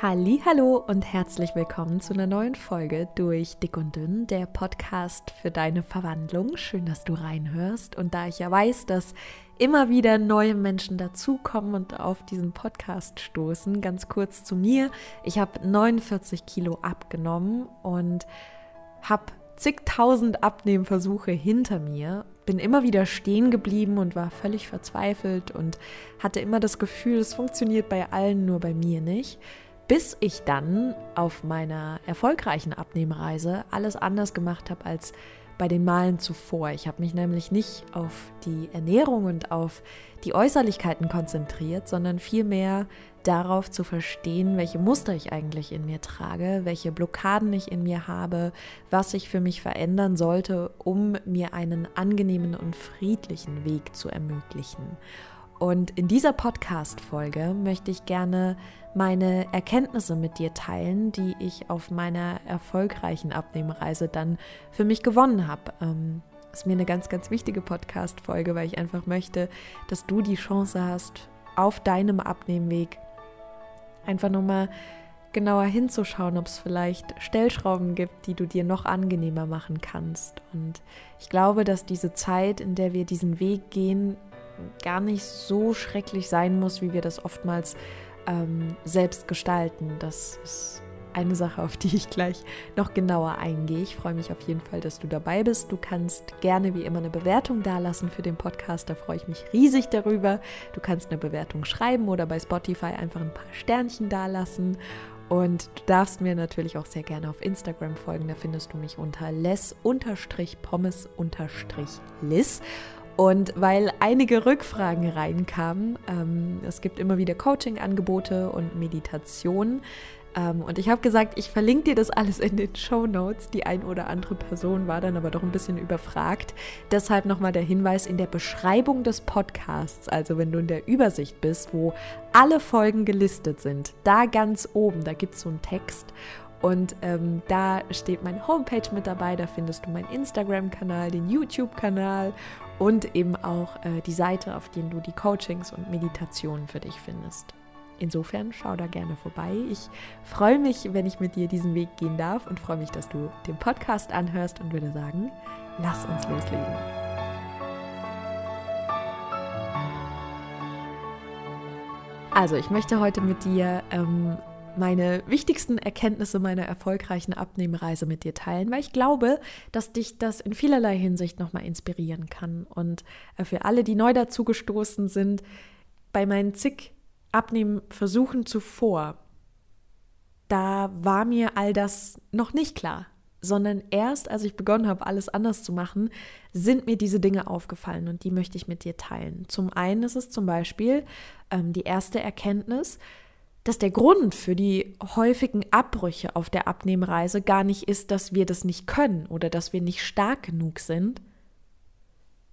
Hallo und herzlich willkommen zu einer neuen Folge durch Dick und Dünn, der Podcast für deine Verwandlung. Schön, dass du reinhörst und da ich ja weiß, dass immer wieder neue Menschen dazukommen und auf diesen Podcast stoßen, ganz kurz zu mir. Ich habe 49 Kilo abgenommen und habe zigtausend Abnehmversuche hinter mir, bin immer wieder stehen geblieben und war völlig verzweifelt und hatte immer das Gefühl, es funktioniert bei allen, nur bei mir nicht bis ich dann auf meiner erfolgreichen Abnehmreise alles anders gemacht habe als bei den Malen zuvor. Ich habe mich nämlich nicht auf die Ernährung und auf die Äußerlichkeiten konzentriert, sondern vielmehr darauf zu verstehen, welche Muster ich eigentlich in mir trage, welche Blockaden ich in mir habe, was ich für mich verändern sollte, um mir einen angenehmen und friedlichen Weg zu ermöglichen. Und in dieser Podcast-Folge möchte ich gerne meine Erkenntnisse mit dir teilen, die ich auf meiner erfolgreichen Abnehmreise dann für mich gewonnen habe. Ähm, ist mir eine ganz, ganz wichtige Podcast-Folge, weil ich einfach möchte, dass du die Chance hast, auf deinem Abnehmweg einfach nochmal genauer hinzuschauen, ob es vielleicht Stellschrauben gibt, die du dir noch angenehmer machen kannst. Und ich glaube, dass diese Zeit, in der wir diesen Weg gehen, gar nicht so schrecklich sein muss, wie wir das oftmals ähm, selbst gestalten. Das ist eine Sache, auf die ich gleich noch genauer eingehe. Ich freue mich auf jeden Fall, dass du dabei bist. Du kannst gerne wie immer eine Bewertung dalassen für den Podcast. Da freue ich mich riesig darüber. Du kannst eine Bewertung schreiben oder bei Spotify einfach ein paar Sternchen dalassen. Und du darfst mir natürlich auch sehr gerne auf Instagram folgen. Da findest du mich unter les-pommes-liss. Und weil einige Rückfragen reinkamen, ähm, es gibt immer wieder Coaching-Angebote und Meditationen. Ähm, und ich habe gesagt, ich verlinke dir das alles in den Show Notes. Die ein oder andere Person war dann aber doch ein bisschen überfragt. Deshalb nochmal der Hinweis in der Beschreibung des Podcasts, also wenn du in der Übersicht bist, wo alle Folgen gelistet sind, da ganz oben, da gibt es so einen Text. Und ähm, da steht meine Homepage mit dabei, da findest du meinen Instagram-Kanal, den YouTube-Kanal und eben auch äh, die Seite, auf der du die Coachings und Meditationen für dich findest. Insofern schau da gerne vorbei. Ich freue mich, wenn ich mit dir diesen Weg gehen darf und freue mich, dass du den Podcast anhörst und würde sagen, lass uns loslegen. Also, ich möchte heute mit dir ähm, meine wichtigsten Erkenntnisse meiner erfolgreichen Abnehmreise mit dir teilen, weil ich glaube, dass dich das in vielerlei Hinsicht nochmal inspirieren kann. Und äh, für alle, die neu dazugestoßen sind, bei meinen zig Abnehmversuchen zuvor, da war mir all das noch nicht klar, sondern erst als ich begonnen habe, alles anders zu machen, sind mir diese Dinge aufgefallen und die möchte ich mit dir teilen. Zum einen ist es zum Beispiel ähm, die erste Erkenntnis, dass der Grund für die häufigen Abbrüche auf der Abnehmreise gar nicht ist, dass wir das nicht können oder dass wir nicht stark genug sind,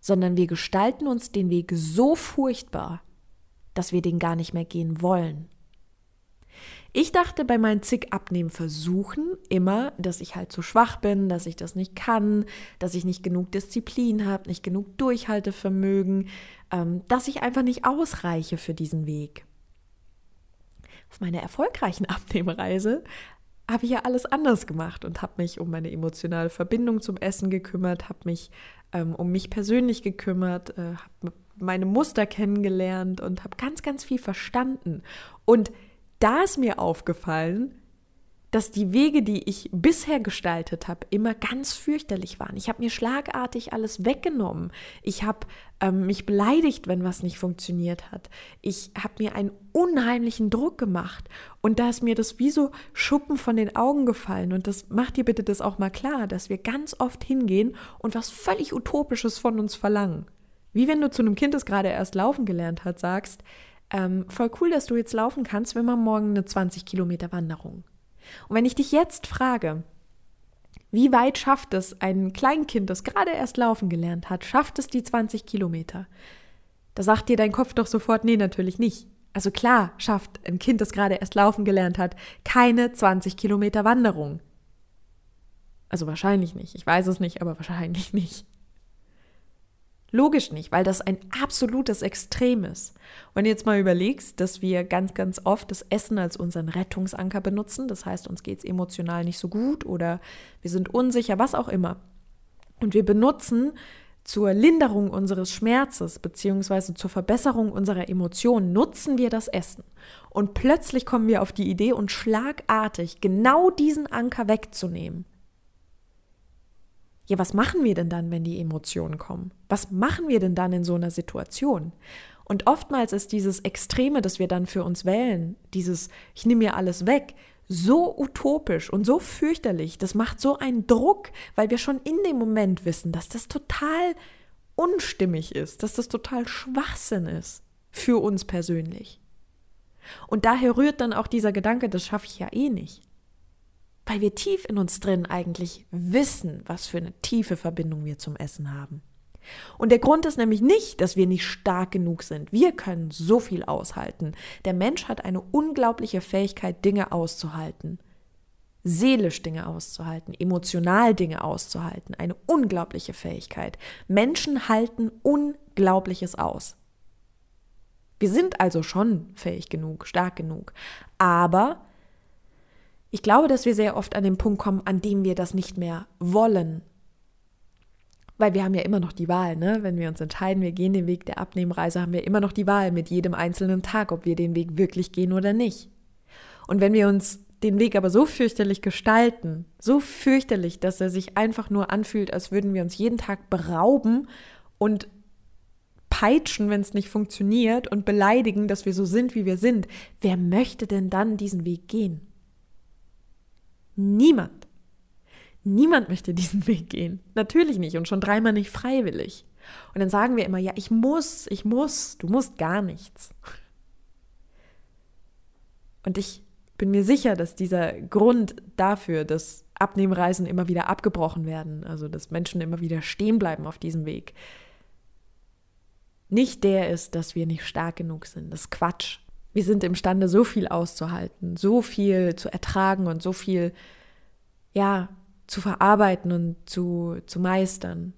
sondern wir gestalten uns den Weg so furchtbar, dass wir den gar nicht mehr gehen wollen. Ich dachte bei meinen zig Abnehmversuchen immer, dass ich halt zu schwach bin, dass ich das nicht kann, dass ich nicht genug Disziplin habe, nicht genug Durchhaltevermögen, ähm, dass ich einfach nicht ausreiche für diesen Weg auf meiner erfolgreichen Abnehmreise habe ich ja alles anders gemacht und habe mich um meine emotionale Verbindung zum Essen gekümmert, habe mich ähm, um mich persönlich gekümmert, äh, habe meine Muster kennengelernt und habe ganz, ganz viel verstanden. Und da ist mir aufgefallen, dass die Wege, die ich bisher gestaltet habe, immer ganz fürchterlich waren. Ich habe mir schlagartig alles weggenommen. Ich habe ähm, mich beleidigt, wenn was nicht funktioniert hat. Ich habe mir einen unheimlichen Druck gemacht. Und da ist mir das wie so Schuppen von den Augen gefallen. Und das macht dir bitte das auch mal klar, dass wir ganz oft hingehen und was völlig Utopisches von uns verlangen. Wie wenn du zu einem Kind, das gerade erst laufen gelernt hat, sagst, ähm, voll cool, dass du jetzt laufen kannst, wenn man morgen eine 20 Kilometer Wanderung. Und wenn ich dich jetzt frage, wie weit schafft es ein Kleinkind, das gerade erst laufen gelernt hat, schafft es die 20 Kilometer? Da sagt dir dein Kopf doch sofort, nee, natürlich nicht. Also klar schafft ein Kind, das gerade erst laufen gelernt hat, keine 20 Kilometer Wanderung. Also wahrscheinlich nicht. Ich weiß es nicht, aber wahrscheinlich nicht. Logisch nicht, weil das ein absolutes Extrem ist. Wenn du jetzt mal überlegst, dass wir ganz, ganz oft das Essen als unseren Rettungsanker benutzen, das heißt, uns geht es emotional nicht so gut oder wir sind unsicher, was auch immer. Und wir benutzen zur Linderung unseres Schmerzes beziehungsweise zur Verbesserung unserer Emotionen nutzen wir das Essen. Und plötzlich kommen wir auf die Idee und schlagartig genau diesen Anker wegzunehmen ja, was machen wir denn dann, wenn die Emotionen kommen? Was machen wir denn dann in so einer Situation? Und oftmals ist dieses Extreme, das wir dann für uns wählen, dieses Ich nehme mir alles weg, so utopisch und so fürchterlich. Das macht so einen Druck, weil wir schon in dem Moment wissen, dass das total unstimmig ist, dass das total Schwachsinn ist für uns persönlich. Und daher rührt dann auch dieser Gedanke, das schaffe ich ja eh nicht weil wir tief in uns drin eigentlich wissen, was für eine tiefe Verbindung wir zum Essen haben. Und der Grund ist nämlich nicht, dass wir nicht stark genug sind. Wir können so viel aushalten. Der Mensch hat eine unglaubliche Fähigkeit, Dinge auszuhalten. Seelisch Dinge auszuhalten, emotional Dinge auszuhalten. Eine unglaubliche Fähigkeit. Menschen halten Unglaubliches aus. Wir sind also schon fähig genug, stark genug. Aber ich glaube, dass wir sehr oft an den Punkt kommen, an dem wir das nicht mehr wollen. Weil wir haben ja immer noch die Wahl, ne? Wenn wir uns entscheiden, wir gehen den Weg der Abnehmreise, haben wir immer noch die Wahl mit jedem einzelnen Tag, ob wir den Weg wirklich gehen oder nicht. Und wenn wir uns den Weg aber so fürchterlich gestalten, so fürchterlich, dass er sich einfach nur anfühlt, als würden wir uns jeden Tag berauben und peitschen, wenn es nicht funktioniert und beleidigen, dass wir so sind, wie wir sind, wer möchte denn dann diesen Weg gehen? Niemand. Niemand möchte diesen Weg gehen. Natürlich nicht und schon dreimal nicht freiwillig. Und dann sagen wir immer, ja, ich muss, ich muss, du musst gar nichts. Und ich bin mir sicher, dass dieser Grund dafür, dass Abnehmreisen immer wieder abgebrochen werden, also dass Menschen immer wieder stehen bleiben auf diesem Weg, nicht der ist, dass wir nicht stark genug sind. Das ist Quatsch. Wir sind imstande, so viel auszuhalten, so viel zu ertragen und so viel, ja, zu verarbeiten und zu, zu meistern.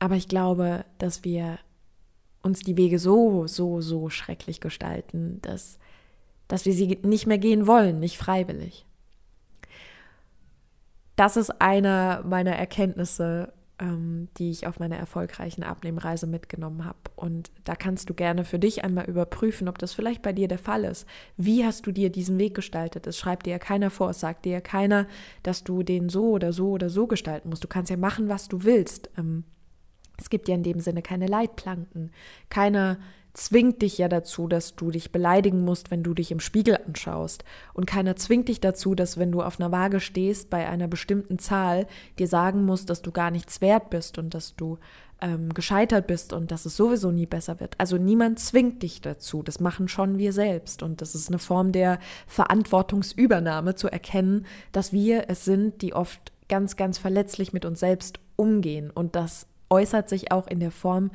Aber ich glaube, dass wir uns die Wege so, so, so schrecklich gestalten, dass, dass wir sie nicht mehr gehen wollen, nicht freiwillig. Das ist einer meiner Erkenntnisse ähm, die ich auf meiner erfolgreichen Abnehmreise mitgenommen habe. Und da kannst du gerne für dich einmal überprüfen, ob das vielleicht bei dir der Fall ist. Wie hast du dir diesen Weg gestaltet? Es schreibt dir ja keiner vor, es sagt dir ja keiner, dass du den so oder so oder so gestalten musst. Du kannst ja machen, was du willst. Ähm, es gibt ja in dem Sinne keine Leitplanken. Keiner zwingt dich ja dazu, dass du dich beleidigen musst, wenn du dich im Spiegel anschaust. Und keiner zwingt dich dazu, dass wenn du auf einer Waage stehst bei einer bestimmten Zahl, dir sagen musst, dass du gar nichts wert bist und dass du ähm, gescheitert bist und dass es sowieso nie besser wird. Also niemand zwingt dich dazu. Das machen schon wir selbst. Und das ist eine Form der Verantwortungsübernahme zu erkennen, dass wir es sind, die oft ganz, ganz verletzlich mit uns selbst umgehen. Und das äußert sich auch in der Form,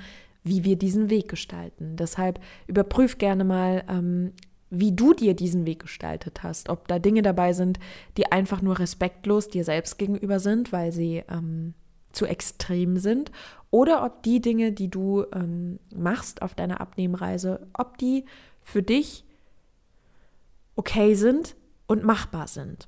wie wir diesen Weg gestalten. Deshalb überprüf gerne mal, ähm, wie du dir diesen Weg gestaltet hast. Ob da Dinge dabei sind, die einfach nur respektlos dir selbst gegenüber sind, weil sie ähm, zu extrem sind, oder ob die Dinge, die du ähm, machst auf deiner Abnehmreise, ob die für dich okay sind und machbar sind.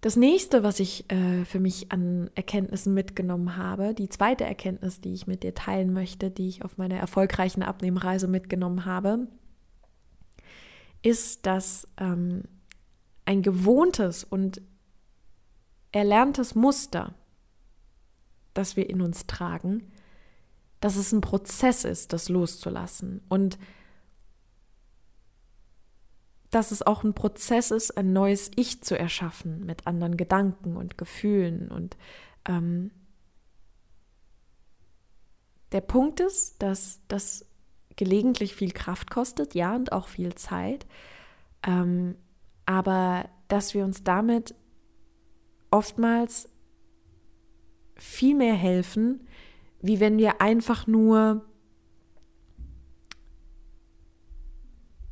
Das nächste, was ich äh, für mich an Erkenntnissen mitgenommen habe, die zweite Erkenntnis, die ich mit dir teilen möchte, die ich auf meiner erfolgreichen Abnehmreise mitgenommen habe, ist, dass ähm, ein gewohntes und erlerntes Muster, das wir in uns tragen, dass es ein Prozess ist, das loszulassen. Und dass es auch ein Prozess ist, ein neues Ich zu erschaffen mit anderen Gedanken und Gefühlen. Und ähm, der Punkt ist, dass das gelegentlich viel Kraft kostet, ja, und auch viel Zeit, ähm, aber dass wir uns damit oftmals viel mehr helfen, wie wenn wir einfach nur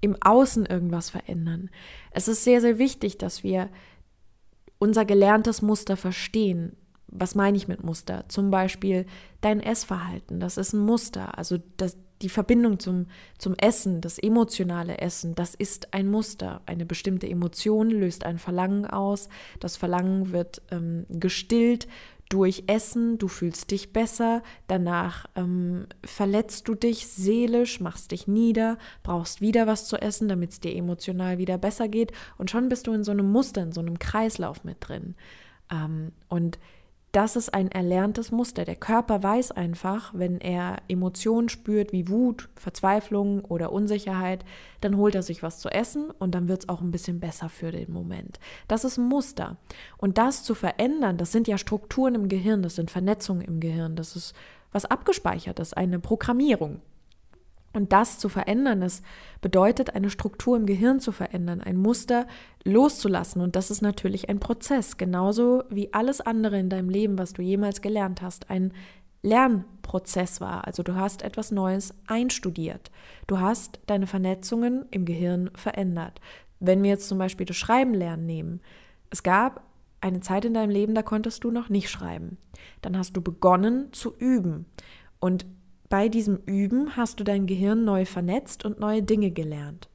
im Außen irgendwas verändern. Es ist sehr, sehr wichtig, dass wir unser gelerntes Muster verstehen. was meine ich mit Muster? Zum Beispiel dein Essverhalten, das ist ein Muster. Also das, die Verbindung zum, zum Essen, das emotionale Essen, das ist ein Muster. Eine bestimmte Emotion löst ein Verlangen aus. Das Verlangen wird ähm, gestillt durch Essen, du fühlst dich besser, danach ähm, verletzt du dich seelisch, machst dich nieder, brauchst wieder was zu essen, damit es dir emotional wieder besser geht und schon bist du in so einem Muster, in so einem Kreislauf mit drin. Ähm, und das ist ein erlerntes Muster. Der Körper weiß einfach, wenn er Emotionen spürt wie Wut, Verzweiflung oder Unsicherheit, dann holt er sich was zu essen und dann wird es auch ein bisschen besser für den Moment. Das ist ein Muster. Und das zu verändern, das sind ja Strukturen im Gehirn, das sind Vernetzungen im Gehirn, das ist was abgespeichert ist, eine Programmierung. Und das zu verändern, das bedeutet, eine Struktur im Gehirn zu verändern, ein Muster loszulassen. Und das ist natürlich ein Prozess, genauso wie alles andere in deinem Leben, was du jemals gelernt hast, ein Lernprozess war. Also du hast etwas Neues einstudiert. Du hast deine Vernetzungen im Gehirn verändert. Wenn wir jetzt zum Beispiel das Schreiben lernen nehmen, es gab eine Zeit in deinem Leben, da konntest du noch nicht schreiben. Dann hast du begonnen zu üben. Und bei diesem Üben hast du dein Gehirn neu vernetzt und neue Dinge gelernt.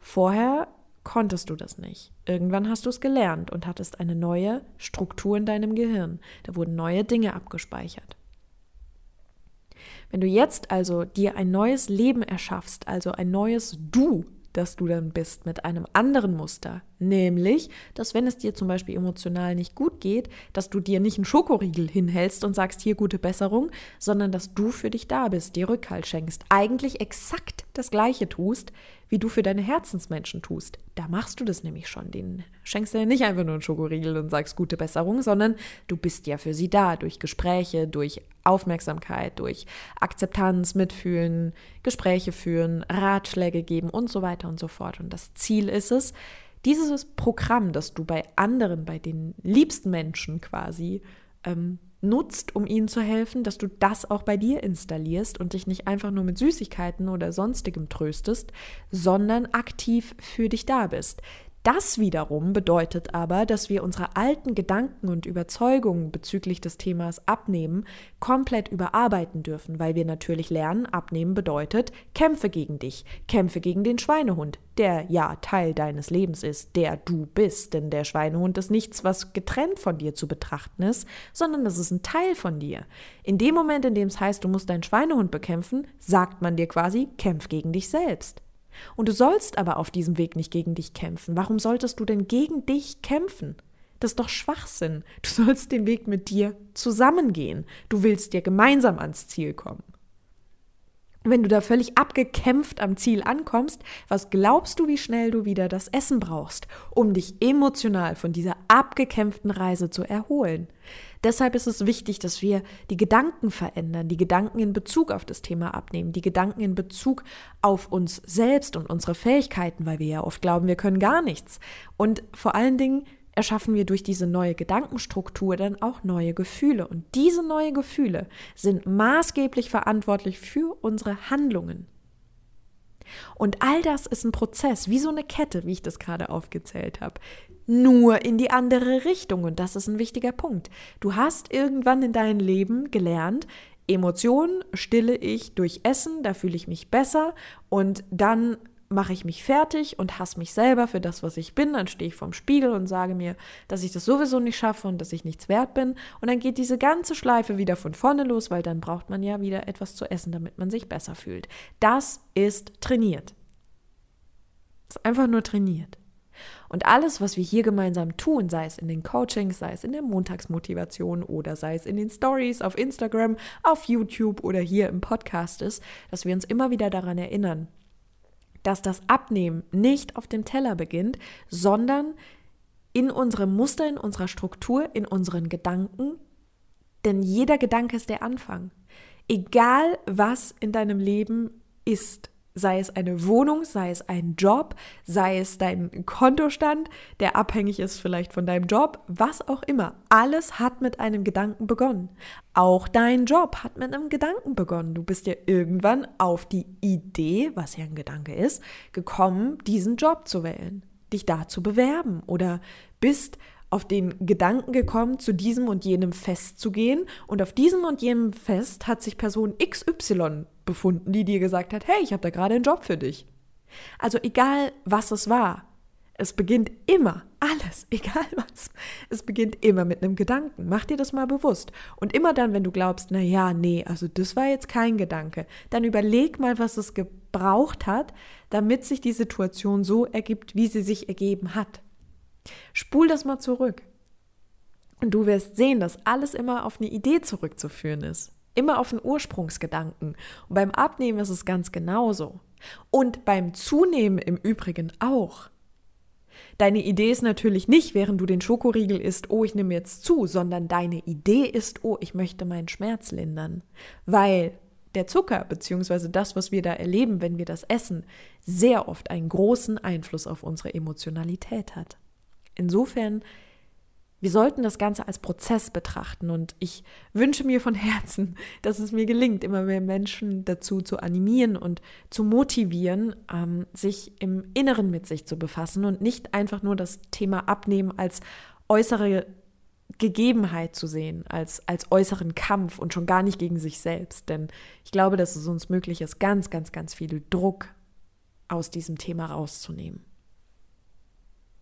Vorher konntest du das nicht. Irgendwann hast du es gelernt und hattest eine neue Struktur in deinem Gehirn. Da wurden neue Dinge abgespeichert. Wenn du jetzt also dir ein neues Leben erschaffst, also ein neues Du, das du dann bist mit einem anderen Muster, nämlich, dass wenn es dir zum Beispiel emotional nicht gut geht, dass du dir nicht einen Schokoriegel hinhältst und sagst, hier gute Besserung, sondern dass du für dich da bist, dir Rückhalt schenkst, eigentlich exakt das Gleiche tust, wie du für deine Herzensmenschen tust. Da machst du das nämlich schon. Den schenkst du ja nicht einfach nur einen Schokoriegel und sagst gute Besserung, sondern du bist ja für sie da, durch Gespräche, durch Aufmerksamkeit, durch Akzeptanz, Mitfühlen, Gespräche führen, Ratschläge geben und so weiter und so fort. Und das Ziel ist es, dieses Programm, das du bei anderen, bei den liebsten Menschen quasi ähm, nutzt, um ihnen zu helfen, dass du das auch bei dir installierst und dich nicht einfach nur mit Süßigkeiten oder sonstigem tröstest, sondern aktiv für dich da bist. Das wiederum bedeutet aber, dass wir unsere alten Gedanken und Überzeugungen bezüglich des Themas Abnehmen komplett überarbeiten dürfen, weil wir natürlich lernen, Abnehmen bedeutet, kämpfe gegen dich, kämpfe gegen den Schweinehund, der ja Teil deines Lebens ist, der du bist, denn der Schweinehund ist nichts, was getrennt von dir zu betrachten ist, sondern das ist ein Teil von dir. In dem Moment, in dem es heißt, du musst deinen Schweinehund bekämpfen, sagt man dir quasi, kämpf gegen dich selbst. Und du sollst aber auf diesem Weg nicht gegen dich kämpfen. Warum solltest du denn gegen dich kämpfen? Das ist doch Schwachsinn. Du sollst den Weg mit dir zusammengehen. Du willst dir gemeinsam ans Ziel kommen wenn du da völlig abgekämpft am Ziel ankommst, was glaubst du, wie schnell du wieder das Essen brauchst, um dich emotional von dieser abgekämpften Reise zu erholen? Deshalb ist es wichtig, dass wir die Gedanken verändern, die Gedanken in Bezug auf das Thema abnehmen, die Gedanken in Bezug auf uns selbst und unsere Fähigkeiten, weil wir ja oft glauben, wir können gar nichts. Und vor allen Dingen erschaffen wir durch diese neue Gedankenstruktur dann auch neue Gefühle. Und diese neuen Gefühle sind maßgeblich verantwortlich für unsere Handlungen. Und all das ist ein Prozess, wie so eine Kette, wie ich das gerade aufgezählt habe. Nur in die andere Richtung. Und das ist ein wichtiger Punkt. Du hast irgendwann in deinem Leben gelernt, Emotionen stille ich durch Essen, da fühle ich mich besser und dann mache ich mich fertig und hasse mich selber für das, was ich bin. Dann stehe ich vorm Spiegel und sage mir, dass ich das sowieso nicht schaffe und dass ich nichts wert bin. Und dann geht diese ganze Schleife wieder von vorne los, weil dann braucht man ja wieder etwas zu essen, damit man sich besser fühlt. Das ist trainiert. Das ist einfach nur trainiert. Und alles, was wir hier gemeinsam tun, sei es in den Coachings, sei es in der Montagsmotivation oder sei es in den Stories auf Instagram, auf YouTube oder hier im Podcast ist, dass wir uns immer wieder daran erinnern, dass das Abnehmen nicht auf dem Teller beginnt, sondern in unserem Muster, in unserer Struktur, in unseren Gedanken. Denn jeder Gedanke ist der Anfang. Egal was in deinem Leben ist, sei es eine Wohnung, sei es ein Job, sei es dein Kontostand, der abhängig ist vielleicht von deinem Job, was auch immer. Alles hat mit einem Gedanken begonnen. Auch dein Job hat mit einem Gedanken begonnen. Du bist ja irgendwann auf die Idee, was ja ein Gedanke ist, gekommen, diesen Job zu wählen, dich da zu bewerben oder bist auf den Gedanken gekommen, zu diesem und jenem Fest zu gehen. Und auf diesem und jenem Fest hat sich Person XY befunden, die dir gesagt hat, hey, ich habe da gerade einen Job für dich. Also egal, was es war, es beginnt immer, alles, egal was, es beginnt immer mit einem Gedanken. Mach dir das mal bewusst. Und immer dann, wenn du glaubst, na ja, nee, also das war jetzt kein Gedanke, dann überleg mal, was es gebraucht hat, damit sich die Situation so ergibt, wie sie sich ergeben hat. Spul das mal zurück. Und du wirst sehen, dass alles immer auf eine Idee zurückzuführen ist. Immer auf einen Ursprungsgedanken. Und beim Abnehmen ist es ganz genauso. Und beim Zunehmen im Übrigen auch. Deine Idee ist natürlich nicht, während du den Schokoriegel isst, oh, ich nehme jetzt zu, sondern deine Idee ist, oh, ich möchte meinen Schmerz lindern. Weil der Zucker bzw. das, was wir da erleben, wenn wir das essen, sehr oft einen großen Einfluss auf unsere Emotionalität hat. Insofern, wir sollten das Ganze als Prozess betrachten und ich wünsche mir von Herzen, dass es mir gelingt, immer mehr Menschen dazu zu animieren und zu motivieren, ähm, sich im Inneren mit sich zu befassen und nicht einfach nur das Thema Abnehmen als äußere Gegebenheit zu sehen, als, als äußeren Kampf und schon gar nicht gegen sich selbst. Denn ich glaube, dass es uns möglich ist, ganz, ganz, ganz viel Druck aus diesem Thema rauszunehmen.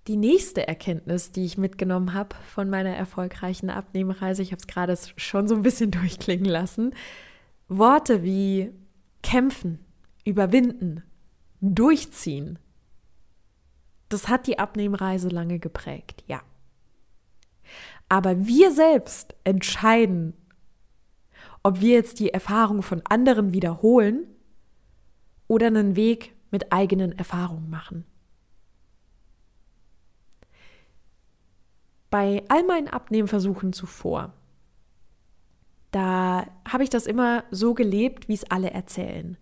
Die nächste Erkenntnis, die ich mitgenommen habe von meiner erfolgreichen Abnehmreise, ich habe es gerade schon so ein bisschen durchklingen lassen, Worte wie kämpfen, überwinden, durchziehen, das hat die Abnehmreise lange geprägt, ja. Aber wir selbst entscheiden, ob wir jetzt die Erfahrung von anderen wiederholen oder einen Weg mit eigenen Erfahrungen machen. Bei all meinen Abnehmversuchen zuvor, da habe ich das immer so gelebt, wie es alle erzählen.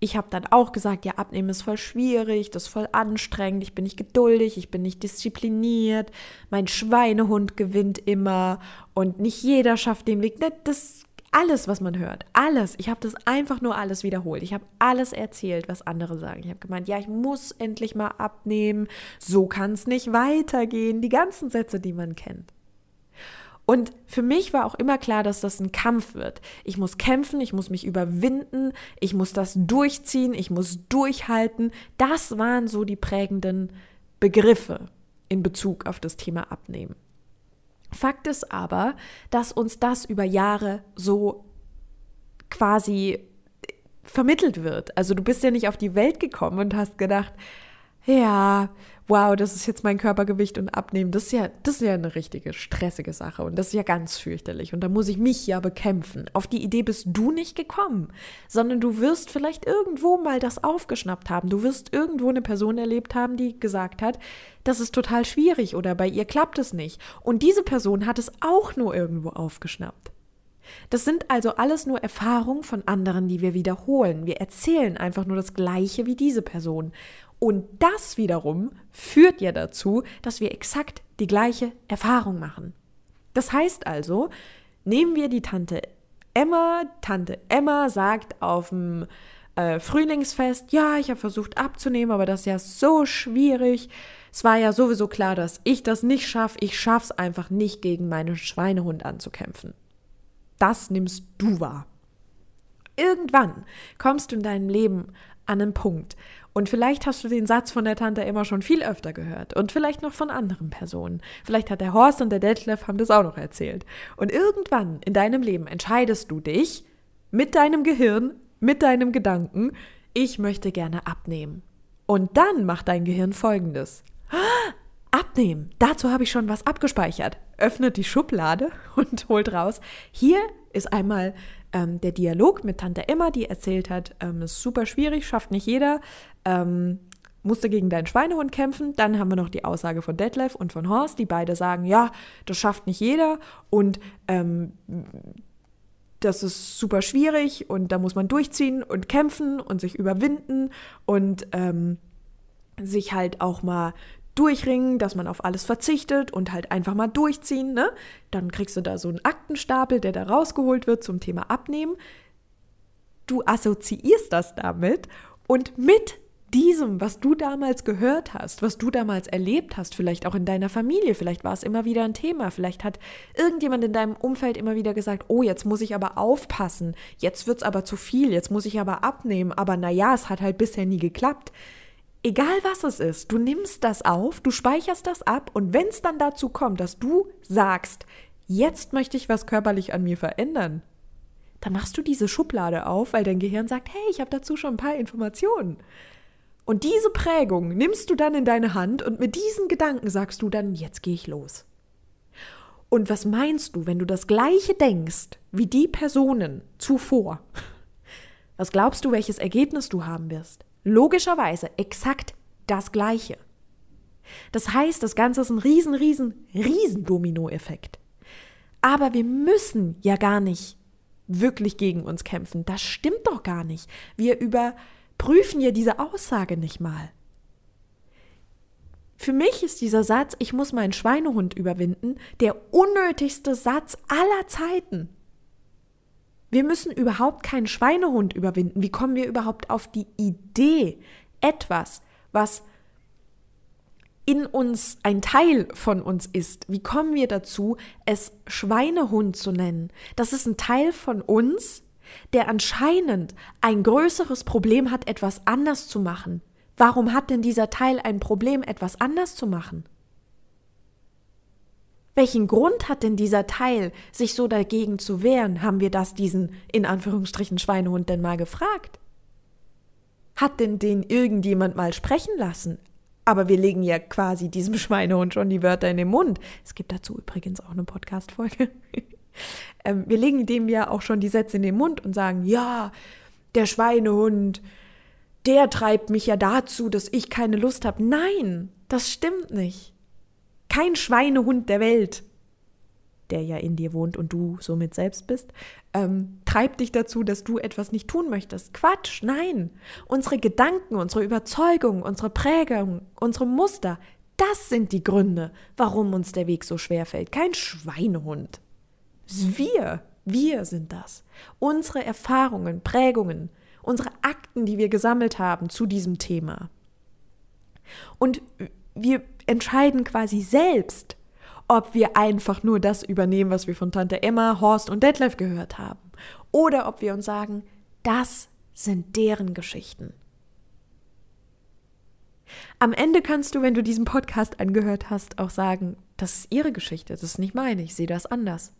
Ich habe dann auch gesagt, ja, abnehmen ist voll schwierig, das ist voll anstrengend, ich bin nicht geduldig, ich bin nicht diszipliniert, mein Schweinehund gewinnt immer und nicht jeder schafft den Weg. Das alles, was man hört, alles. Ich habe das einfach nur alles wiederholt. Ich habe alles erzählt, was andere sagen. Ich habe gemeint, ja, ich muss endlich mal abnehmen. So kann es nicht weitergehen. Die ganzen Sätze, die man kennt. Und für mich war auch immer klar, dass das ein Kampf wird. Ich muss kämpfen, ich muss mich überwinden, ich muss das durchziehen, ich muss durchhalten. Das waren so die prägenden Begriffe in Bezug auf das Thema Abnehmen. Fakt ist aber, dass uns das über Jahre so quasi vermittelt wird. Also du bist ja nicht auf die Welt gekommen und hast gedacht, ja, wow, das ist jetzt mein Körpergewicht und abnehmen, das ist ja, das ist ja eine richtige stressige Sache und das ist ja ganz fürchterlich und da muss ich mich ja bekämpfen. Auf die Idee bist du nicht gekommen, sondern du wirst vielleicht irgendwo mal das aufgeschnappt haben. Du wirst irgendwo eine Person erlebt haben, die gesagt hat, das ist total schwierig oder bei ihr klappt es nicht. Und diese Person hat es auch nur irgendwo aufgeschnappt. Das sind also alles nur Erfahrungen von anderen, die wir wiederholen. Wir erzählen einfach nur das Gleiche wie diese Person. Und das wiederum führt ja dazu, dass wir exakt die gleiche Erfahrung machen. Das heißt also, nehmen wir die Tante Emma. Tante Emma sagt auf dem äh, Frühlingsfest, ja, ich habe versucht abzunehmen, aber das ist ja so schwierig. Es war ja sowieso klar, dass ich das nicht schaffe. Ich schaffe es einfach nicht, gegen meinen Schweinehund anzukämpfen. Das nimmst du wahr. Irgendwann kommst du in deinem Leben an einen Punkt, und vielleicht hast du den Satz von der Tante immer schon viel öfter gehört und vielleicht noch von anderen Personen. Vielleicht hat der Horst und der Detlef haben das auch noch erzählt. Und irgendwann in deinem Leben entscheidest du dich mit deinem Gehirn, mit deinem Gedanken, ich möchte gerne abnehmen. Und dann macht dein Gehirn folgendes. Abnehmen. Dazu habe ich schon was abgespeichert. Öffnet die Schublade und holt raus. Hier ist einmal ähm, der Dialog mit Tante Emma, die erzählt hat, ähm, ist super schwierig, schafft nicht jeder, ähm, musste gegen deinen Schweinehund kämpfen. Dann haben wir noch die Aussage von Detlef und von Horst, die beide sagen, ja, das schafft nicht jeder und ähm, das ist super schwierig und da muss man durchziehen und kämpfen und sich überwinden und ähm, sich halt auch mal durchringen, dass man auf alles verzichtet und halt einfach mal durchziehen, ne? Dann kriegst du da so einen Aktenstapel, der da rausgeholt wird zum Thema Abnehmen. Du assoziierst das damit und mit diesem, was du damals gehört hast, was du damals erlebt hast, vielleicht auch in deiner Familie, vielleicht war es immer wieder ein Thema, vielleicht hat irgendjemand in deinem Umfeld immer wieder gesagt, oh, jetzt muss ich aber aufpassen, jetzt wird es aber zu viel, jetzt muss ich aber abnehmen, aber naja, es hat halt bisher nie geklappt. Egal was es ist, du nimmst das auf, du speicherst das ab und wenn es dann dazu kommt, dass du sagst, jetzt möchte ich was körperlich an mir verändern, dann machst du diese Schublade auf, weil dein Gehirn sagt, hey, ich habe dazu schon ein paar Informationen. Und diese Prägung nimmst du dann in deine Hand und mit diesen Gedanken sagst du dann, jetzt gehe ich los. Und was meinst du, wenn du das gleiche denkst wie die Personen zuvor? Was glaubst du, welches Ergebnis du haben wirst? Logischerweise exakt das gleiche. Das heißt, das Ganze ist ein riesen, riesen, riesen Dominoeffekt. Aber wir müssen ja gar nicht wirklich gegen uns kämpfen. Das stimmt doch gar nicht. Wir über prüfen ja diese Aussage nicht mal. Für mich ist dieser Satz, ich muss meinen Schweinehund überwinden, der unnötigste Satz aller Zeiten. Wir müssen überhaupt keinen Schweinehund überwinden. Wie kommen wir überhaupt auf die Idee, etwas, was in uns ein Teil von uns ist, wie kommen wir dazu, es Schweinehund zu nennen? Das ist ein Teil von uns, der anscheinend ein größeres Problem hat, etwas anders zu machen. Warum hat denn dieser Teil ein Problem, etwas anders zu machen? Welchen Grund hat denn dieser Teil, sich so dagegen zu wehren? Haben wir das diesen in Anführungsstrichen Schweinehund denn mal gefragt? Hat denn den irgendjemand mal sprechen lassen? Aber wir legen ja quasi diesem Schweinehund schon die Wörter in den Mund. Es gibt dazu übrigens auch eine Podcast-Folge. Ähm, wir legen dem ja auch schon die Sätze in den Mund und sagen, ja, der Schweinehund, der treibt mich ja dazu, dass ich keine Lust habe. Nein, das stimmt nicht. Kein Schweinehund der Welt, der ja in dir wohnt und du somit selbst bist, ähm, treibt dich dazu, dass du etwas nicht tun möchtest. Quatsch, nein. Unsere Gedanken, unsere Überzeugungen, unsere Prägung, unsere Muster, das sind die Gründe, warum uns der Weg so schwer fällt. Kein Schweinehund. Wir, wir sind das. Unsere Erfahrungen, Prägungen, unsere Akten, die wir gesammelt haben zu diesem Thema. Und wir entscheiden quasi selbst, ob wir einfach nur das übernehmen, was wir von Tante Emma, Horst und Detlef gehört haben. Oder ob wir uns sagen, das sind deren Geschichten. Am Ende kannst du, wenn du diesen Podcast angehört hast, auch sagen, das ist ihre Geschichte, das ist nicht meine, ich sehe das anders.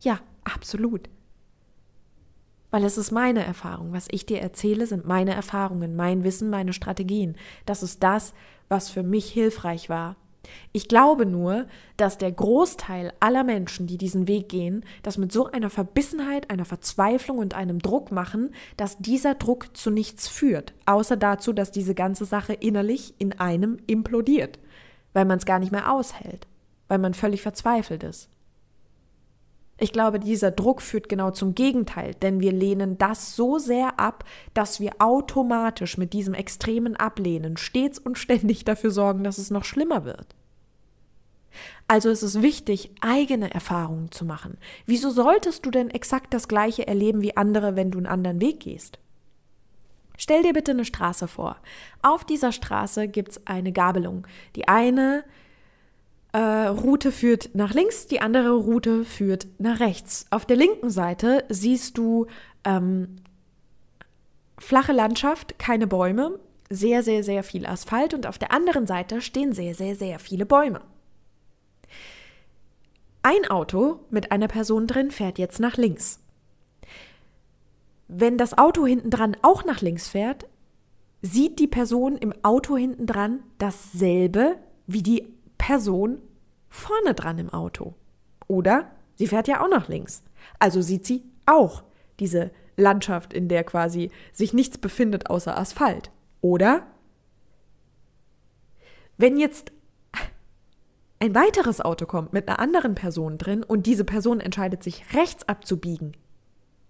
Ja, absolut. Weil es ist meine Erfahrung. Was ich dir erzähle, sind meine Erfahrungen, mein Wissen, meine Strategien. Das ist das, was für mich hilfreich war. Ich glaube nur, dass der Großteil aller Menschen, die diesen Weg gehen, das mit so einer Verbissenheit, einer Verzweiflung und einem Druck machen, dass dieser Druck zu nichts führt, außer dazu, dass diese ganze Sache innerlich in einem implodiert, weil man es gar nicht mehr aushält, weil man völlig verzweifelt ist. Ich glaube, dieser Druck führt genau zum Gegenteil, denn wir lehnen das so sehr ab, dass wir automatisch mit diesem extremen Ablehnen stets und ständig dafür sorgen, dass es noch schlimmer wird. Also ist es wichtig, eigene Erfahrungen zu machen. Wieso solltest du denn exakt das gleiche erleben wie andere, wenn du einen anderen Weg gehst? Stell dir bitte eine Straße vor. Auf dieser Straße gibt es eine Gabelung. Die eine äh, Route führt nach links, die andere Route führt nach rechts. Auf der linken Seite siehst du ähm, flache Landschaft, keine Bäume, sehr, sehr, sehr viel Asphalt und auf der anderen Seite stehen sehr, sehr, sehr viele Bäume. Ein Auto mit einer Person drin fährt jetzt nach links. Wenn das Auto hinten dran auch nach links fährt, sieht die Person im Auto hinten dran dasselbe wie die Person vorne dran im Auto. Oder sie fährt ja auch nach links. Also sieht sie auch diese Landschaft, in der quasi sich nichts befindet außer Asphalt. Oder wenn jetzt ein weiteres Auto kommt mit einer anderen Person drin und diese Person entscheidet sich rechts abzubiegen,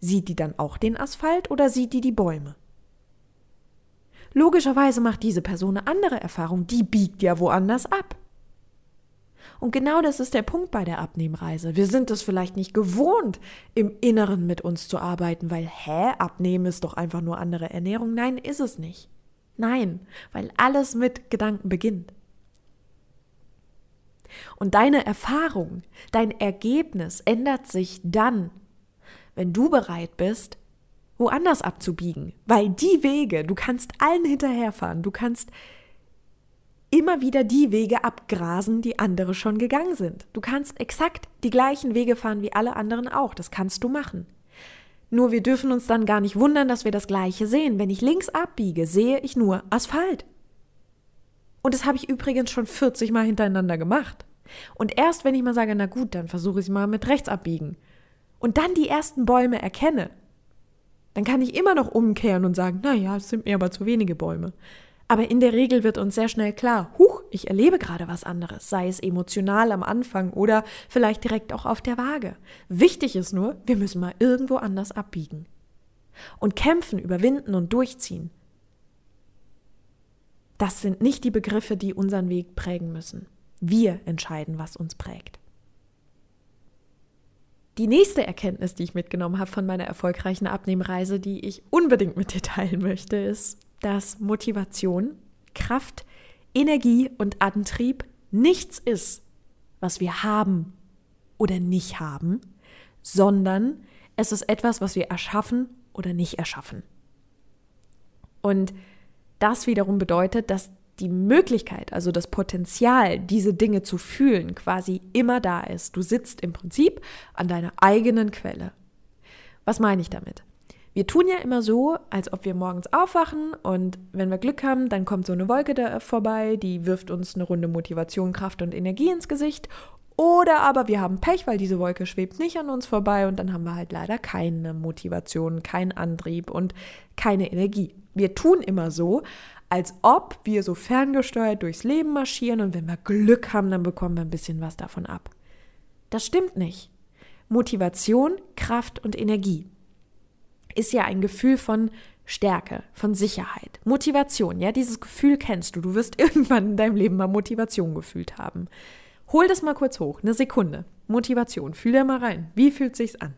sieht die dann auch den Asphalt oder sieht die die Bäume? Logischerweise macht diese Person eine andere Erfahrung, die biegt ja woanders ab. Und genau das ist der Punkt bei der Abnehmreise. Wir sind es vielleicht nicht gewohnt, im Inneren mit uns zu arbeiten, weil, hä, abnehmen ist doch einfach nur andere Ernährung. Nein, ist es nicht. Nein, weil alles mit Gedanken beginnt. Und deine Erfahrung, dein Ergebnis ändert sich dann, wenn du bereit bist, woanders abzubiegen. Weil die Wege, du kannst allen hinterherfahren, du kannst immer wieder die Wege abgrasen, die andere schon gegangen sind. Du kannst exakt die gleichen Wege fahren wie alle anderen auch. Das kannst du machen. Nur wir dürfen uns dann gar nicht wundern, dass wir das Gleiche sehen. Wenn ich links abbiege, sehe ich nur Asphalt. Und das habe ich übrigens schon 40 Mal hintereinander gemacht. Und erst wenn ich mal sage, na gut, dann versuche ich es mal mit rechts abbiegen. Und dann die ersten Bäume erkenne, dann kann ich immer noch umkehren und sagen, na ja, es sind mir aber zu wenige Bäume. Aber in der Regel wird uns sehr schnell klar, huch, ich erlebe gerade was anderes, sei es emotional am Anfang oder vielleicht direkt auch auf der Waage. Wichtig ist nur, wir müssen mal irgendwo anders abbiegen. Und kämpfen, überwinden und durchziehen. Das sind nicht die Begriffe, die unseren Weg prägen müssen. Wir entscheiden, was uns prägt. Die nächste Erkenntnis, die ich mitgenommen habe von meiner erfolgreichen Abnehmreise, die ich unbedingt mit dir teilen möchte, ist, dass Motivation, Kraft, Energie und Antrieb nichts ist, was wir haben oder nicht haben, sondern es ist etwas, was wir erschaffen oder nicht erschaffen. Und das wiederum bedeutet, dass die Möglichkeit, also das Potenzial, diese Dinge zu fühlen, quasi immer da ist. Du sitzt im Prinzip an deiner eigenen Quelle. Was meine ich damit? Wir tun ja immer so, als ob wir morgens aufwachen und wenn wir Glück haben, dann kommt so eine Wolke da vorbei, die wirft uns eine Runde Motivation, Kraft und Energie ins Gesicht. Oder aber wir haben Pech, weil diese Wolke schwebt nicht an uns vorbei und dann haben wir halt leider keine Motivation, keinen Antrieb und keine Energie. Wir tun immer so, als ob wir so ferngesteuert durchs Leben marschieren und wenn wir Glück haben, dann bekommen wir ein bisschen was davon ab. Das stimmt nicht. Motivation, Kraft und Energie ist ja ein Gefühl von Stärke, von Sicherheit, Motivation. Ja, dieses Gefühl kennst du. Du wirst irgendwann in deinem Leben mal Motivation gefühlt haben. Hol das mal kurz hoch, eine Sekunde. Motivation, fühl da mal rein. Wie fühlt sich's an?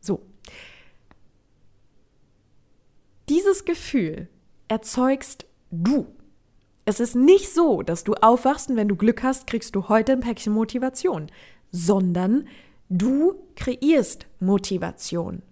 So. Dieses Gefühl erzeugst du. Es ist nicht so, dass du aufwachst und wenn du Glück hast, kriegst du heute ein Päckchen Motivation, sondern Du kreierst Motivation.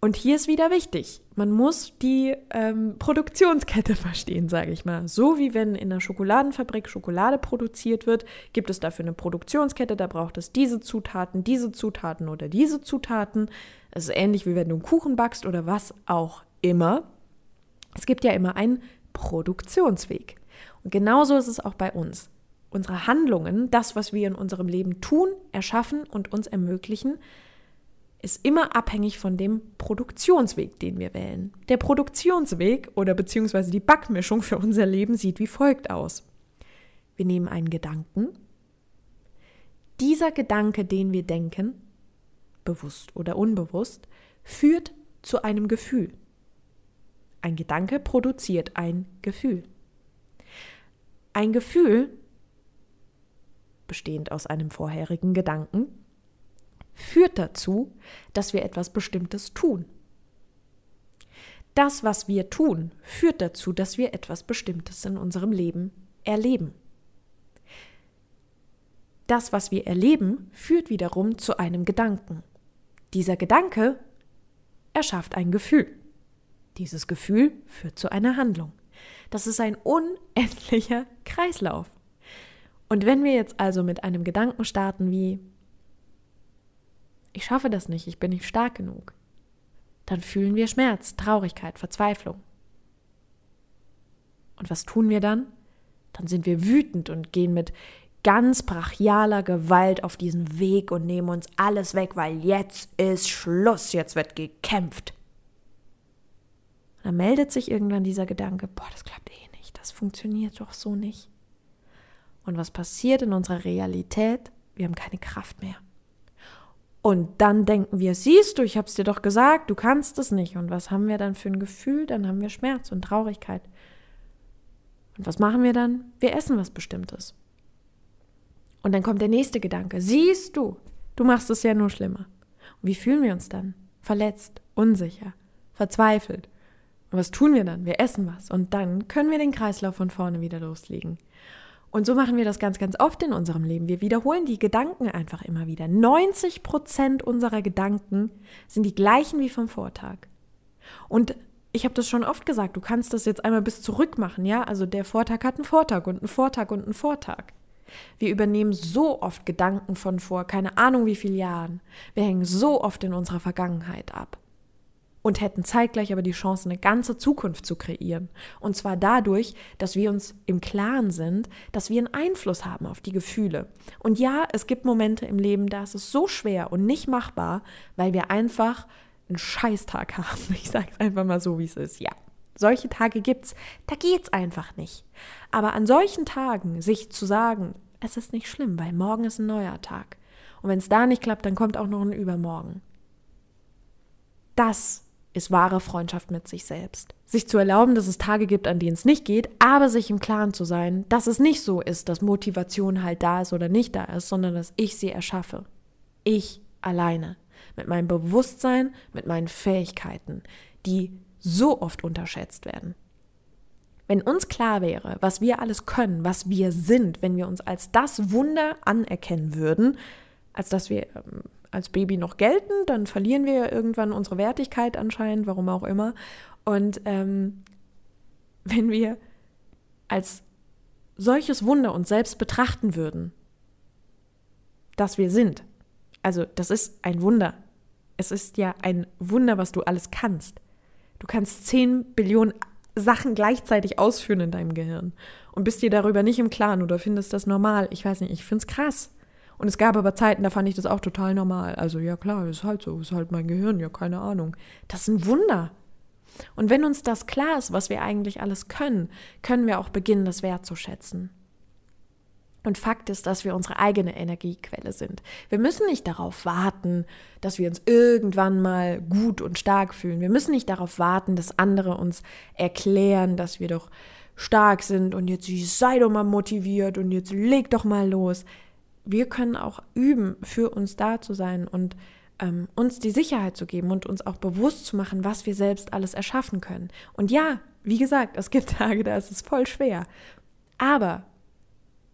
Und hier ist wieder wichtig, man muss die ähm, Produktionskette verstehen, sage ich mal. So wie wenn in einer Schokoladenfabrik Schokolade produziert wird, gibt es dafür eine Produktionskette, da braucht es diese Zutaten, diese Zutaten oder diese Zutaten. Es ist ähnlich wie wenn du einen Kuchen backst oder was auch immer. Es gibt ja immer einen Produktionsweg. Und genauso ist es auch bei uns unsere Handlungen, das, was wir in unserem Leben tun, erschaffen und uns ermöglichen, ist immer abhängig von dem Produktionsweg, den wir wählen. Der Produktionsweg oder beziehungsweise die Backmischung für unser Leben sieht wie folgt aus. Wir nehmen einen Gedanken. Dieser Gedanke, den wir denken, bewusst oder unbewusst, führt zu einem Gefühl. Ein Gedanke produziert ein Gefühl. Ein Gefühl bestehend aus einem vorherigen Gedanken, führt dazu, dass wir etwas Bestimmtes tun. Das, was wir tun, führt dazu, dass wir etwas Bestimmtes in unserem Leben erleben. Das, was wir erleben, führt wiederum zu einem Gedanken. Dieser Gedanke erschafft ein Gefühl. Dieses Gefühl führt zu einer Handlung. Das ist ein unendlicher Kreislauf. Und wenn wir jetzt also mit einem Gedanken starten wie, ich schaffe das nicht, ich bin nicht stark genug, dann fühlen wir Schmerz, Traurigkeit, Verzweiflung. Und was tun wir dann? Dann sind wir wütend und gehen mit ganz brachialer Gewalt auf diesen Weg und nehmen uns alles weg, weil jetzt ist Schluss, jetzt wird gekämpft. Und dann meldet sich irgendwann dieser Gedanke, boah, das klappt eh nicht, das funktioniert doch so nicht. Und was passiert in unserer Realität? Wir haben keine Kraft mehr. Und dann denken wir, siehst du, ich habe es dir doch gesagt, du kannst es nicht. Und was haben wir dann für ein Gefühl? Dann haben wir Schmerz und Traurigkeit. Und was machen wir dann? Wir essen was Bestimmtes. Und dann kommt der nächste Gedanke. Siehst du, du machst es ja nur schlimmer. Und wie fühlen wir uns dann? Verletzt unsicher, verzweifelt. Und was tun wir dann? Wir essen was und dann können wir den Kreislauf von vorne wieder loslegen. Und so machen wir das ganz, ganz oft in unserem Leben. Wir wiederholen die Gedanken einfach immer wieder. 90 Prozent unserer Gedanken sind die gleichen wie vom Vortag. Und ich habe das schon oft gesagt, du kannst das jetzt einmal bis zurück machen, ja? Also der Vortag hat einen Vortag und einen Vortag und einen Vortag. Wir übernehmen so oft Gedanken von vor keine Ahnung wie vielen Jahren. Wir hängen so oft in unserer Vergangenheit ab und hätten zeitgleich aber die Chance, eine ganze Zukunft zu kreieren. Und zwar dadurch, dass wir uns im Klaren sind, dass wir einen Einfluss haben auf die Gefühle. Und ja, es gibt Momente im Leben, da ist es so schwer und nicht machbar, weil wir einfach einen Scheißtag haben. Ich sage es einfach mal so, wie es ist. Ja, solche Tage gibt's. Da geht's einfach nicht. Aber an solchen Tagen sich zu sagen, es ist nicht schlimm, weil morgen ist ein neuer Tag. Und wenn es da nicht klappt, dann kommt auch noch ein Übermorgen. Das ist wahre Freundschaft mit sich selbst. Sich zu erlauben, dass es Tage gibt, an denen es nicht geht, aber sich im Klaren zu sein, dass es nicht so ist, dass Motivation halt da ist oder nicht da ist, sondern dass ich sie erschaffe. Ich alleine. Mit meinem Bewusstsein, mit meinen Fähigkeiten, die so oft unterschätzt werden. Wenn uns klar wäre, was wir alles können, was wir sind, wenn wir uns als das Wunder anerkennen würden, als dass wir ähm, als Baby noch gelten, dann verlieren wir ja irgendwann unsere Wertigkeit anscheinend, warum auch immer. Und ähm, wenn wir als solches Wunder uns selbst betrachten würden, dass wir sind, also das ist ein Wunder. Es ist ja ein Wunder, was du alles kannst. Du kannst zehn Billionen Sachen gleichzeitig ausführen in deinem Gehirn und bist dir darüber nicht im Klaren oder findest das normal. Ich weiß nicht, ich finde es krass. Und es gab aber Zeiten, da fand ich das auch total normal. Also ja klar, ist halt so, ist halt mein Gehirn, ja keine Ahnung. Das ist ein Wunder. Und wenn uns das klar ist, was wir eigentlich alles können, können wir auch beginnen, das wertzuschätzen. Und Fakt ist, dass wir unsere eigene Energiequelle sind. Wir müssen nicht darauf warten, dass wir uns irgendwann mal gut und stark fühlen. Wir müssen nicht darauf warten, dass andere uns erklären, dass wir doch stark sind und jetzt sei doch mal motiviert und jetzt leg doch mal los wir können auch üben, für uns da zu sein und ähm, uns die Sicherheit zu geben und uns auch bewusst zu machen, was wir selbst alles erschaffen können. Und ja, wie gesagt, es gibt Tage, da ist es voll schwer. Aber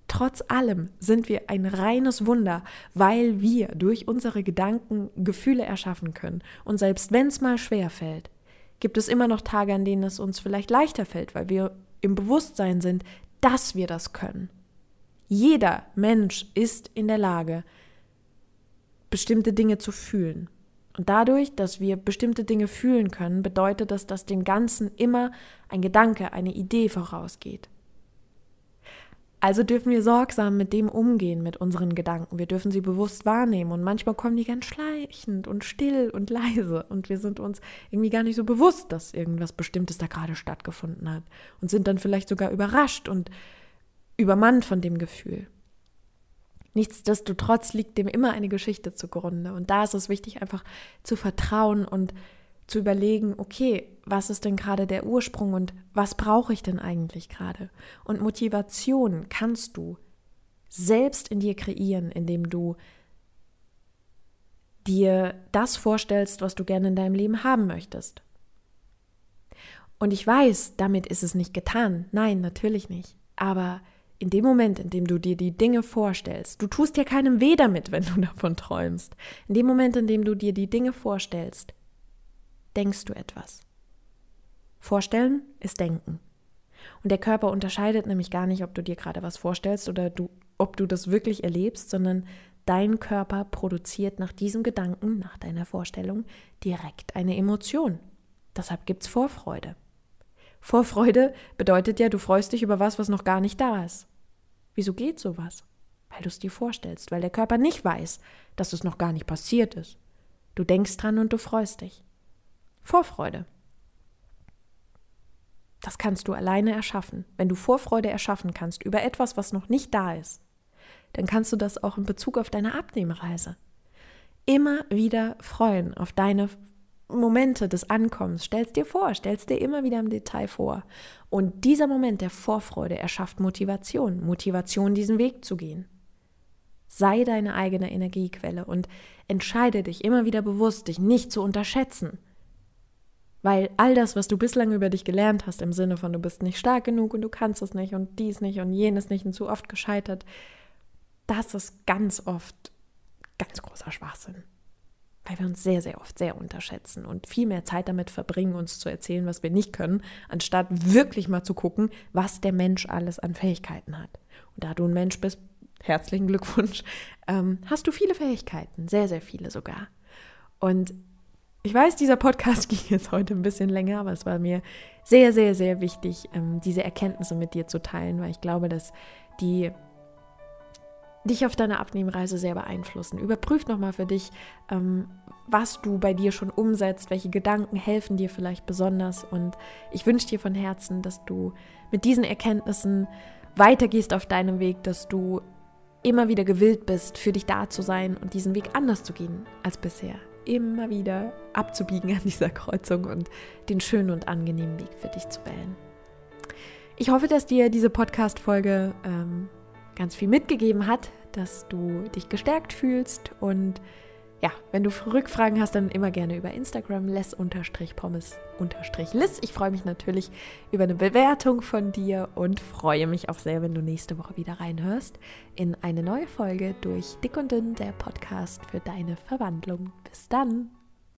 trotz allem sind wir ein reines Wunder, weil wir durch unsere Gedanken Gefühle erschaffen können. Und selbst wenn es mal schwer fällt, gibt es immer noch Tage, an denen es uns vielleicht leichter fällt, weil wir im Bewusstsein sind, dass wir das können. Jeder Mensch ist in der Lage, bestimmte Dinge zu fühlen. Und dadurch, dass wir bestimmte Dinge fühlen können, bedeutet das, dass dem Ganzen immer ein Gedanke, eine Idee vorausgeht. Also dürfen wir sorgsam mit dem umgehen, mit unseren Gedanken. Wir dürfen sie bewusst wahrnehmen und manchmal kommen die ganz schleichend und still und leise und wir sind uns irgendwie gar nicht so bewusst, dass irgendwas Bestimmtes da gerade stattgefunden hat und sind dann vielleicht sogar überrascht und übermannt von dem Gefühl. Nichtsdestotrotz liegt dem immer eine Geschichte zugrunde. Und da ist es wichtig, einfach zu vertrauen und zu überlegen, okay, was ist denn gerade der Ursprung und was brauche ich denn eigentlich gerade? Und Motivation kannst du selbst in dir kreieren, indem du dir das vorstellst, was du gerne in deinem Leben haben möchtest. Und ich weiß, damit ist es nicht getan. Nein, natürlich nicht. Aber in dem Moment, in dem du dir die Dinge vorstellst, du tust dir keinem weh damit, wenn du davon träumst. In dem Moment, in dem du dir die Dinge vorstellst, denkst du etwas. Vorstellen ist denken. Und der Körper unterscheidet nämlich gar nicht, ob du dir gerade was vorstellst oder du, ob du das wirklich erlebst, sondern dein Körper produziert nach diesem Gedanken, nach deiner Vorstellung, direkt eine Emotion. Deshalb gibt es Vorfreude. Vorfreude bedeutet ja, du freust dich über was, was noch gar nicht da ist. Wieso geht sowas? Weil du es dir vorstellst, weil der Körper nicht weiß, dass es noch gar nicht passiert ist. Du denkst dran und du freust dich. Vorfreude. Das kannst du alleine erschaffen. Wenn du Vorfreude erschaffen kannst über etwas, was noch nicht da ist, dann kannst du das auch in Bezug auf deine Abnehmreise. Immer wieder freuen auf deine Momente des Ankommens, stellst dir vor, stellst dir immer wieder im Detail vor. Und dieser Moment der Vorfreude erschafft Motivation, Motivation, diesen Weg zu gehen. Sei deine eigene Energiequelle und entscheide dich immer wieder bewusst, dich nicht zu unterschätzen. Weil all das, was du bislang über dich gelernt hast, im Sinne von du bist nicht stark genug und du kannst es nicht und dies nicht und jenes nicht und zu oft gescheitert, das ist ganz oft ganz großer Schwachsinn. Weil wir uns sehr, sehr oft sehr unterschätzen und viel mehr Zeit damit verbringen, uns zu erzählen, was wir nicht können, anstatt wirklich mal zu gucken, was der Mensch alles an Fähigkeiten hat. Und da du ein Mensch bist, herzlichen Glückwunsch, ähm, hast du viele Fähigkeiten, sehr, sehr viele sogar. Und ich weiß, dieser Podcast ging jetzt heute ein bisschen länger, aber es war mir sehr, sehr, sehr wichtig, ähm, diese Erkenntnisse mit dir zu teilen, weil ich glaube, dass die dich auf deiner Abnehmreise sehr beeinflussen. Überprüf nochmal für dich, ähm, was du bei dir schon umsetzt, welche Gedanken helfen dir vielleicht besonders. Und ich wünsche dir von Herzen, dass du mit diesen Erkenntnissen weitergehst auf deinem Weg, dass du immer wieder gewillt bist, für dich da zu sein und diesen Weg anders zu gehen als bisher. Immer wieder abzubiegen an dieser Kreuzung und den schönen und angenehmen Weg für dich zu wählen. Ich hoffe, dass dir diese Podcast-Folge ähm, ganz viel mitgegeben hat, dass du dich gestärkt fühlst und ja, wenn du Rückfragen hast, dann immer gerne über Instagram les-pommes-liss. Ich freue mich natürlich über eine Bewertung von dir und freue mich auch sehr, wenn du nächste Woche wieder reinhörst in eine neue Folge durch Dick und Dünn, der Podcast für deine Verwandlung. Bis dann!